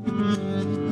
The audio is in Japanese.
うん。